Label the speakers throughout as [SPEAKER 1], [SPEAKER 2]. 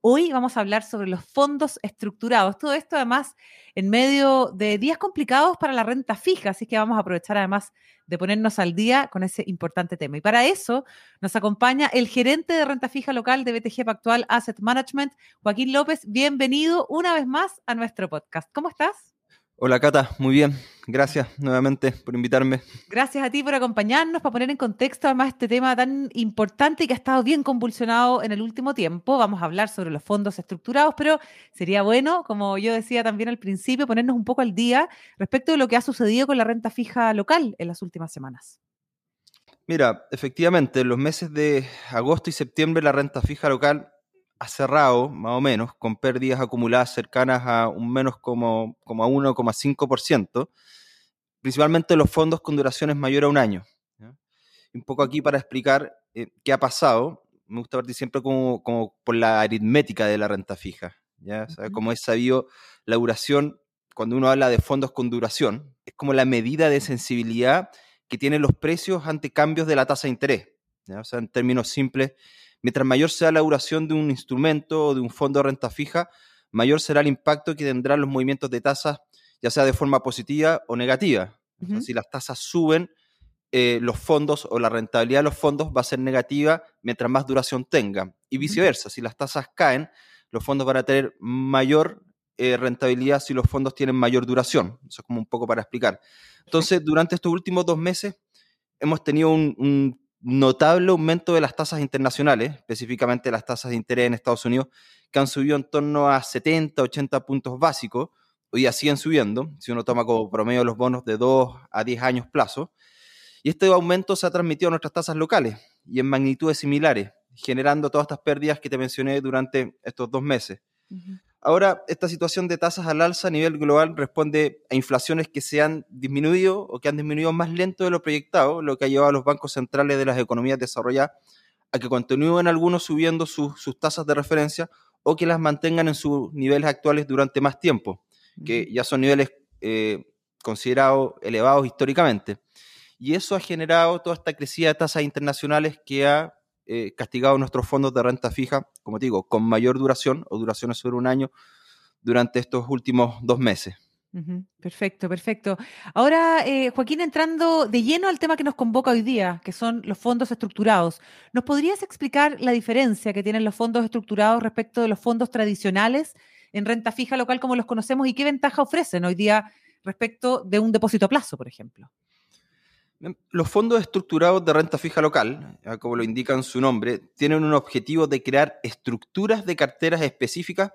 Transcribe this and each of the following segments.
[SPEAKER 1] Hoy vamos a hablar sobre los fondos estructurados. Todo esto además en medio de días complicados para la renta fija, así que vamos a aprovechar además de ponernos al día con ese importante tema. Y para eso nos acompaña el gerente de renta fija local de BTG Pactual Asset Management, Joaquín López. Bienvenido una vez más a nuestro podcast. ¿Cómo estás?
[SPEAKER 2] Hola Cata, muy bien. Gracias nuevamente por invitarme.
[SPEAKER 1] Gracias a ti por acompañarnos, para poner en contexto además este tema tan importante y que ha estado bien convulsionado en el último tiempo. Vamos a hablar sobre los fondos estructurados, pero sería bueno, como yo decía también al principio, ponernos un poco al día respecto de lo que ha sucedido con la renta fija local en las últimas semanas.
[SPEAKER 2] Mira, efectivamente, en los meses de agosto y septiembre la renta fija local ha cerrado, más o menos, con pérdidas acumuladas cercanas a un menos como, como a 1,5%, principalmente los fondos con duraciones mayor a un año. Un poco aquí para explicar eh, qué ha pasado, me gusta partir siempre como, como, por la aritmética de la renta fija. ¿ya? Como es sabido, la duración, cuando uno habla de fondos con duración, es como la medida de sensibilidad que tienen los precios ante cambios de la tasa de interés. ¿ya? O sea, en términos simples, Mientras mayor sea la duración de un instrumento o de un fondo de renta fija, mayor será el impacto que tendrán los movimientos de tasas, ya sea de forma positiva o negativa. si las tasas suben, eh, los fondos o la rentabilidad de los fondos va a ser negativa mientras más duración tengan. Y viceversa, si las tasas caen, los fondos van a tener mayor eh, rentabilidad si los fondos tienen mayor duración. Eso es como un poco para explicar. Entonces, durante estos últimos dos meses hemos tenido un notable aumento de las tasas internacionales, específicamente las tasas de interés en Estados Unidos, que han subido en torno a 70, 80 puntos básicos. Hoy ya siguen subiendo, si uno toma como promedio los bonos de 2 a 10 años plazo. Y este aumento se ha transmitido a nuestras tasas locales y en magnitudes similares, generando todas estas pérdidas que te mencioné durante estos dos meses. Ahora, esta situación de tasas al alza a nivel global responde a inflaciones que se han disminuido o que han disminuido más lento de lo proyectado, lo que ha llevado a los bancos centrales de las economías desarrolladas a que continúen algunos subiendo sus, tasas de referencia o que las mantengan en sus niveles actuales durante más tiempo, que ya son niveles eh, considerados elevados históricamente. Y eso ha generado toda esta crecida de tasas internacionales que ha eh, castigado nuestros fondos de renta fija, como digo, con mayor duración o duraciones sobre un año durante estos últimos dos meses.
[SPEAKER 1] Perfecto, perfecto. Ahora, eh, Joaquín, entrando de lleno al tema que nos convoca hoy día, que son los fondos estructurados, ¿nos podrías explicar la diferencia que tienen los fondos estructurados respecto de los fondos tradicionales en renta fija local como los conocemos y qué ventaja ofrecen hoy día respecto de un depósito a plazo, por ejemplo?
[SPEAKER 2] Los fondos estructurados de renta fija local, como lo indican su nombre, tienen un objetivo de crear estructuras de carteras específicas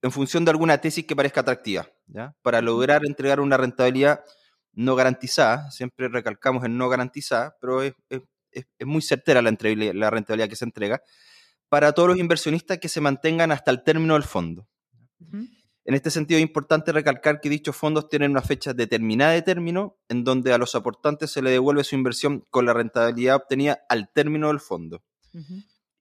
[SPEAKER 2] en función de alguna tesis que parezca atractiva, ¿ya? para lograr entregar una rentabilidad no garantizada, siempre recalcamos en no garantizada, pero es, muy certera la, la rentabilidad que se entrega, para todos los inversionistas que se mantengan hasta el término del fondo. En este sentido, es importante recalcar que dichos fondos tienen una fecha determinada de término, en donde a los aportantes se le devuelve su inversión con la rentabilidad obtenida al término del fondo.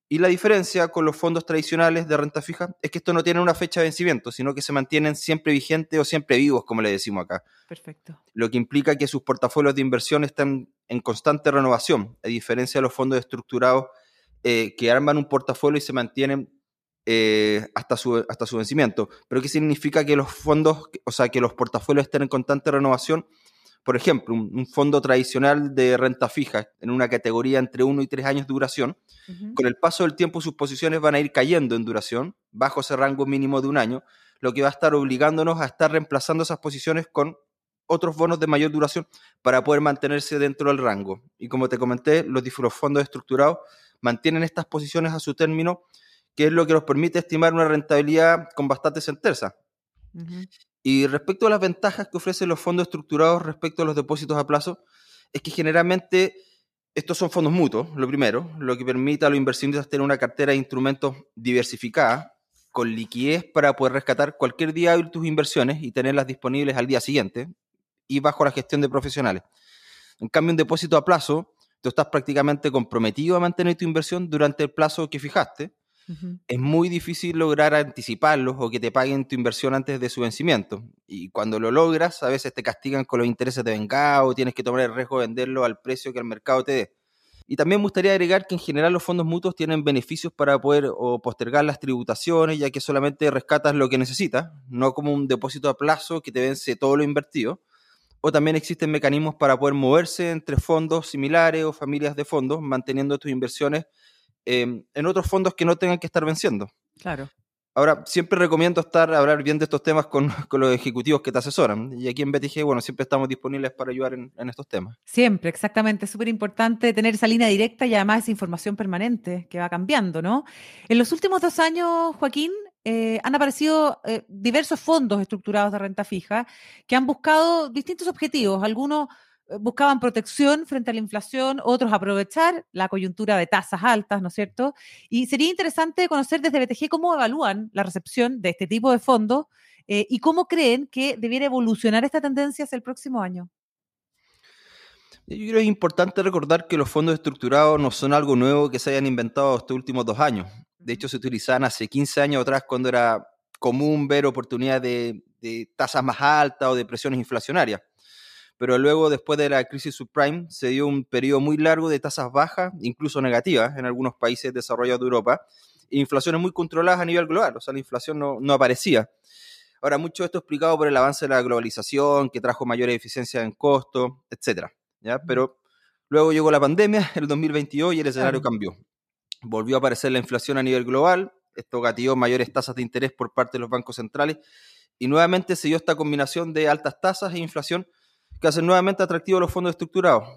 [SPEAKER 2] Y la diferencia con los fondos tradicionales de renta fija es que esto no tiene una fecha de vencimiento, sino que se mantienen siempre vigentes o siempre vivos, como le decimos acá.
[SPEAKER 1] Perfecto.
[SPEAKER 2] Lo que implica que sus portafolios de inversión están en constante renovación, a diferencia de los fondos estructurados eh, que arman un portafolio y se mantienen eh, hasta, su, hasta su vencimiento. Pero ¿qué significa que los fondos, o sea, que los portafolios estén en constante renovación? Por ejemplo, un, fondo tradicional de renta fija en una categoría entre 1 y 3 años de duración, con el paso del tiempo sus posiciones van a ir cayendo en duración, bajo ese rango mínimo de un año, lo que va a estar obligándonos a estar reemplazando esas posiciones con otros bonos de mayor duración para poder mantenerse dentro del rango. Y como te comenté, los, los fondos estructurados mantienen estas posiciones a su término que es lo que nos permite estimar una rentabilidad con bastante certeza. Y respecto a las ventajas que ofrecen los fondos estructurados respecto a los depósitos a plazo, es que generalmente estos son fondos mutuos, lo primero, lo que permite a los inversionistas tener una cartera de instrumentos diversificada, con liquidez para poder rescatar cualquier día tus inversiones y tenerlas disponibles al día siguiente. y bajo la gestión de profesionales. En cambio, un depósito a plazo, tú estás prácticamente comprometido a mantener tu inversión durante el plazo que fijaste. Es muy difícil lograr anticiparlos o que te paguen tu inversión antes de su vencimiento. Y cuando lo logras, a veces te castigan con los intereses de vengado tienes que tomar el riesgo de venderlo al precio que el mercado te dé. Y también me gustaría agregar que en general los fondos mutuos tienen beneficios para poder o postergar las tributaciones, ya que solamente rescatas lo que necesitas, no como un depósito a plazo que te vence todo lo invertido. O también existen mecanismos para poder moverse entre fondos similares o familias de fondos, manteniendo tus inversiones eh, en otros fondos que no tengan que estar venciendo.
[SPEAKER 1] Claro.
[SPEAKER 2] Ahora, siempre recomiendo estar, hablar bien de estos temas con, los ejecutivos que te asesoran. Y aquí en BTG, bueno, siempre estamos disponibles para ayudar en, estos temas.
[SPEAKER 1] Siempre, exactamente. Es súper importante tener esa línea directa y además esa información permanente que va cambiando, ¿no? En los últimos dos años, Joaquín, eh, han aparecido eh, diversos fondos estructurados de renta fija que han buscado distintos objetivos. Algunos buscaban protección frente a la inflación, otros aprovechar la coyuntura de tasas altas, ¿no es cierto? Y sería interesante conocer desde BTG cómo evalúan la recepción de este tipo de fondos eh, y cómo creen que debiera evolucionar esta tendencia hacia el próximo año.
[SPEAKER 2] Yo creo que es importante recordar que los fondos estructurados no son algo nuevo que se hayan inventado estos últimos dos años. De hecho, se utilizaban hace 15 años atrás cuando era común ver oportunidades de, de tasas más altas o de presiones inflacionarias pero luego después de la crisis subprime se dio un periodo muy largo de tasas bajas, incluso negativas en algunos países desarrollados de Europa, e inflaciones muy controladas a nivel global, o sea, la inflación no, no aparecía. Ahora, mucho de esto explicado por el avance de la globalización, que trajo mayores eficiencias en costos, etc. ¿ya? Pero luego llegó la pandemia, el 2022, y el escenario cambió. Volvió a aparecer la inflación a nivel global, esto gatilló mayores tasas de interés por parte de los bancos centrales, y nuevamente se dio esta combinación de altas tasas e inflación que hacen nuevamente atractivos los fondos estructurados,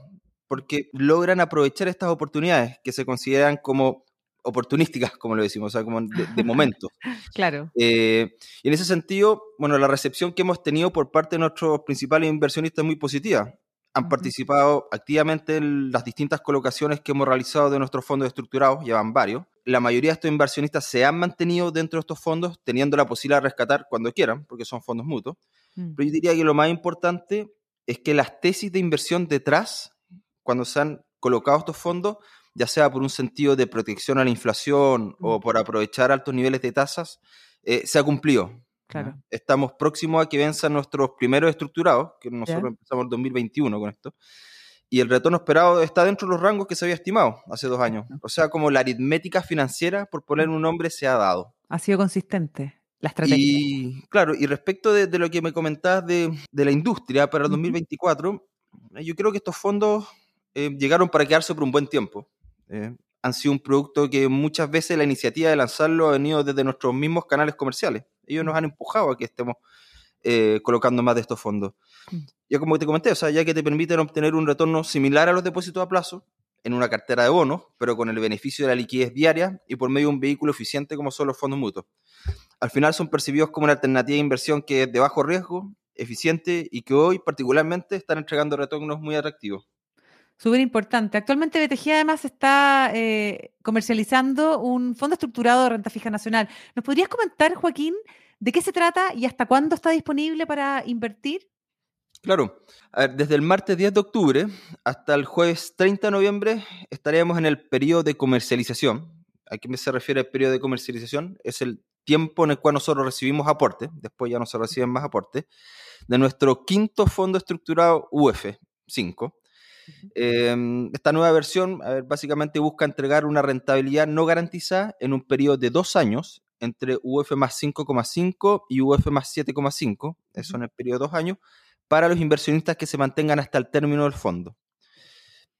[SPEAKER 2] porque logran aprovechar estas oportunidades que se consideran como oportunísticas, como lo decimos, o sea, como de, momento.
[SPEAKER 1] claro.
[SPEAKER 2] Eh, y en ese sentido, bueno, la recepción que hemos tenido por parte de nuestros principales inversionistas es muy positiva. Han participado activamente en las distintas colocaciones que hemos realizado de nuestros fondos estructurados, llevan varios. La mayoría de estos inversionistas se han mantenido dentro de estos fondos, teniendo la posibilidad de rescatar cuando quieran, porque son fondos mutuos. Mm. Pero yo diría que lo más importante es que las tesis de inversión detrás, cuando se han colocado estos fondos, ya sea por un sentido de protección a la inflación o por aprovechar altos niveles de tasas, eh, se ha cumplido.
[SPEAKER 1] Claro.
[SPEAKER 2] Estamos próximos a que venzan nuestros primeros estructurados, que nosotros empezamos en 2021 con esto, y el retorno esperado está dentro de los rangos que se había estimado hace dos años. O sea, como la aritmética financiera, por poner un nombre, se ha dado.
[SPEAKER 1] Ha sido consistente la estrategia.
[SPEAKER 2] Y claro, y respecto de, lo que me comentabas de, la industria para el 2024, eh, yo creo que estos fondos eh, llegaron para quedarse por un buen tiempo. Eh, han sido un producto que muchas veces la iniciativa de lanzarlo ha venido desde nuestros mismos canales comerciales. Ellos nos han empujado a que estemos colocando más de estos fondos. Mm. Ya como te comenté, o sea, ya que te permiten obtener un retorno similar a los depósitos a plazo, en una cartera de bonos, pero con el beneficio de la liquidez diaria y por medio de un vehículo eficiente como son los fondos mutuos al final son percibidos como una alternativa de inversión que es de bajo riesgo, eficiente y que hoy particularmente están entregando retornos muy atractivos.
[SPEAKER 1] Súper importante. Actualmente BTG además está eh, comercializando un fondo estructurado de renta fija nacional. ¿Nos podrías comentar, Joaquín, de qué se trata y hasta cuándo está disponible para invertir?
[SPEAKER 2] Claro. desde el martes 10 de octubre hasta el jueves 30 de noviembre estaremos en el periodo de comercialización. ¿A qué se refiere el periodo de comercialización? Es el tiempo en el cual nosotros recibimos aportes, después ya no se reciben más aportes, de nuestro quinto fondo estructurado UF5. Em, esta nueva versión básicamente busca entregar una rentabilidad no garantizada en un periodo de dos años entre UF más 5,5 y UF más 7,5, eso en el periodo de dos años, para los inversionistas que se mantengan hasta el término del fondo.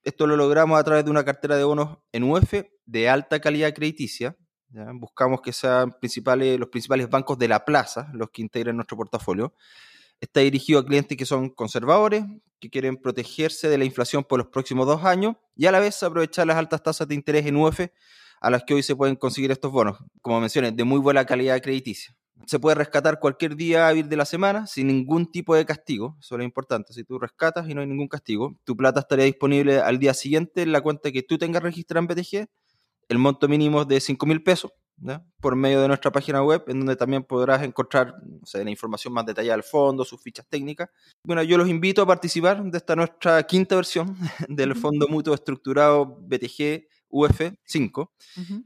[SPEAKER 2] Esto lo logramos a través de una cartera de bonos en UF de alta calidad crediticia, Buscamos que sean los principales bancos de la plaza los que integren nuestro portafolio. Está dirigido a clientes que son conservadores, que quieren protegerse de la inflación por los próximos dos años y a la vez aprovechar las altas tasas de interés en UF a las que hoy se pueden conseguir estos bonos, como mencioné, de muy buena calidad crediticia. Se puede rescatar cualquier día hábil de la semana sin ningún tipo de castigo, eso es lo importante. Si tú rescatas y no hay ningún castigo, tu plata estaría disponible al día siguiente en la cuenta que tú tengas registrada en BTG el monto mínimo es de 5 mil pesos por medio de nuestra página web, en donde también podrás encontrar la información más detallada del fondo, sus fichas técnicas. Bueno, yo los invito a participar de esta nuestra quinta versión del Fondo Mutuo Estructurado BTG UF 5.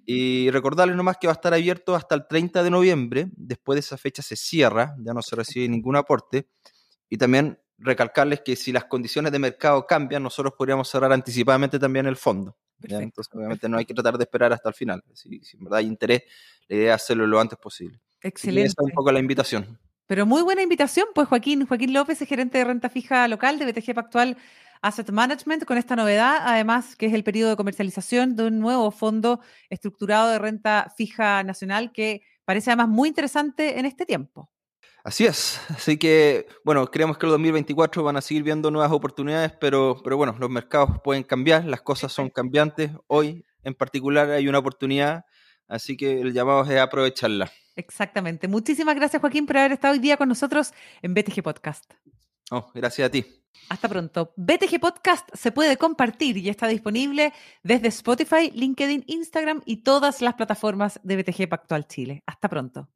[SPEAKER 2] Y recordarles nomás que va a estar abierto hasta el 30 de noviembre. Después de esa fecha se cierra, ya no se recibe ningún aporte. Y también recalcarles que si las condiciones de mercado cambian, nosotros podríamos cerrar anticipadamente también el fondo. Entonces, obviamente no hay que tratar de esperar hasta el final. Si, en verdad hay interés, la idea es hacerlo lo antes posible.
[SPEAKER 1] Excelente.
[SPEAKER 2] esa es un poco la invitación.
[SPEAKER 1] Pero muy buena invitación, pues Joaquín. Joaquín López es gerente de renta fija local de BTG Pactual Asset Management con esta novedad, además que es el periodo de comercialización de un nuevo fondo estructurado de renta fija nacional que parece además muy interesante en este tiempo.
[SPEAKER 2] Así es, así que bueno, creemos que el 2024 van a seguir viendo nuevas oportunidades, pero, pero bueno, los mercados pueden cambiar, las cosas son cambiantes. Hoy en particular hay una oportunidad, así que el llamado es aprovecharla.
[SPEAKER 1] Exactamente. Muchísimas gracias Joaquín por haber estado hoy día con nosotros en BTG Podcast.
[SPEAKER 2] Oh, gracias a ti.
[SPEAKER 1] Hasta pronto. BTG Podcast se puede compartir y está disponible desde Spotify, LinkedIn, Instagram y todas las plataformas de BTG Pactual Chile. Hasta pronto.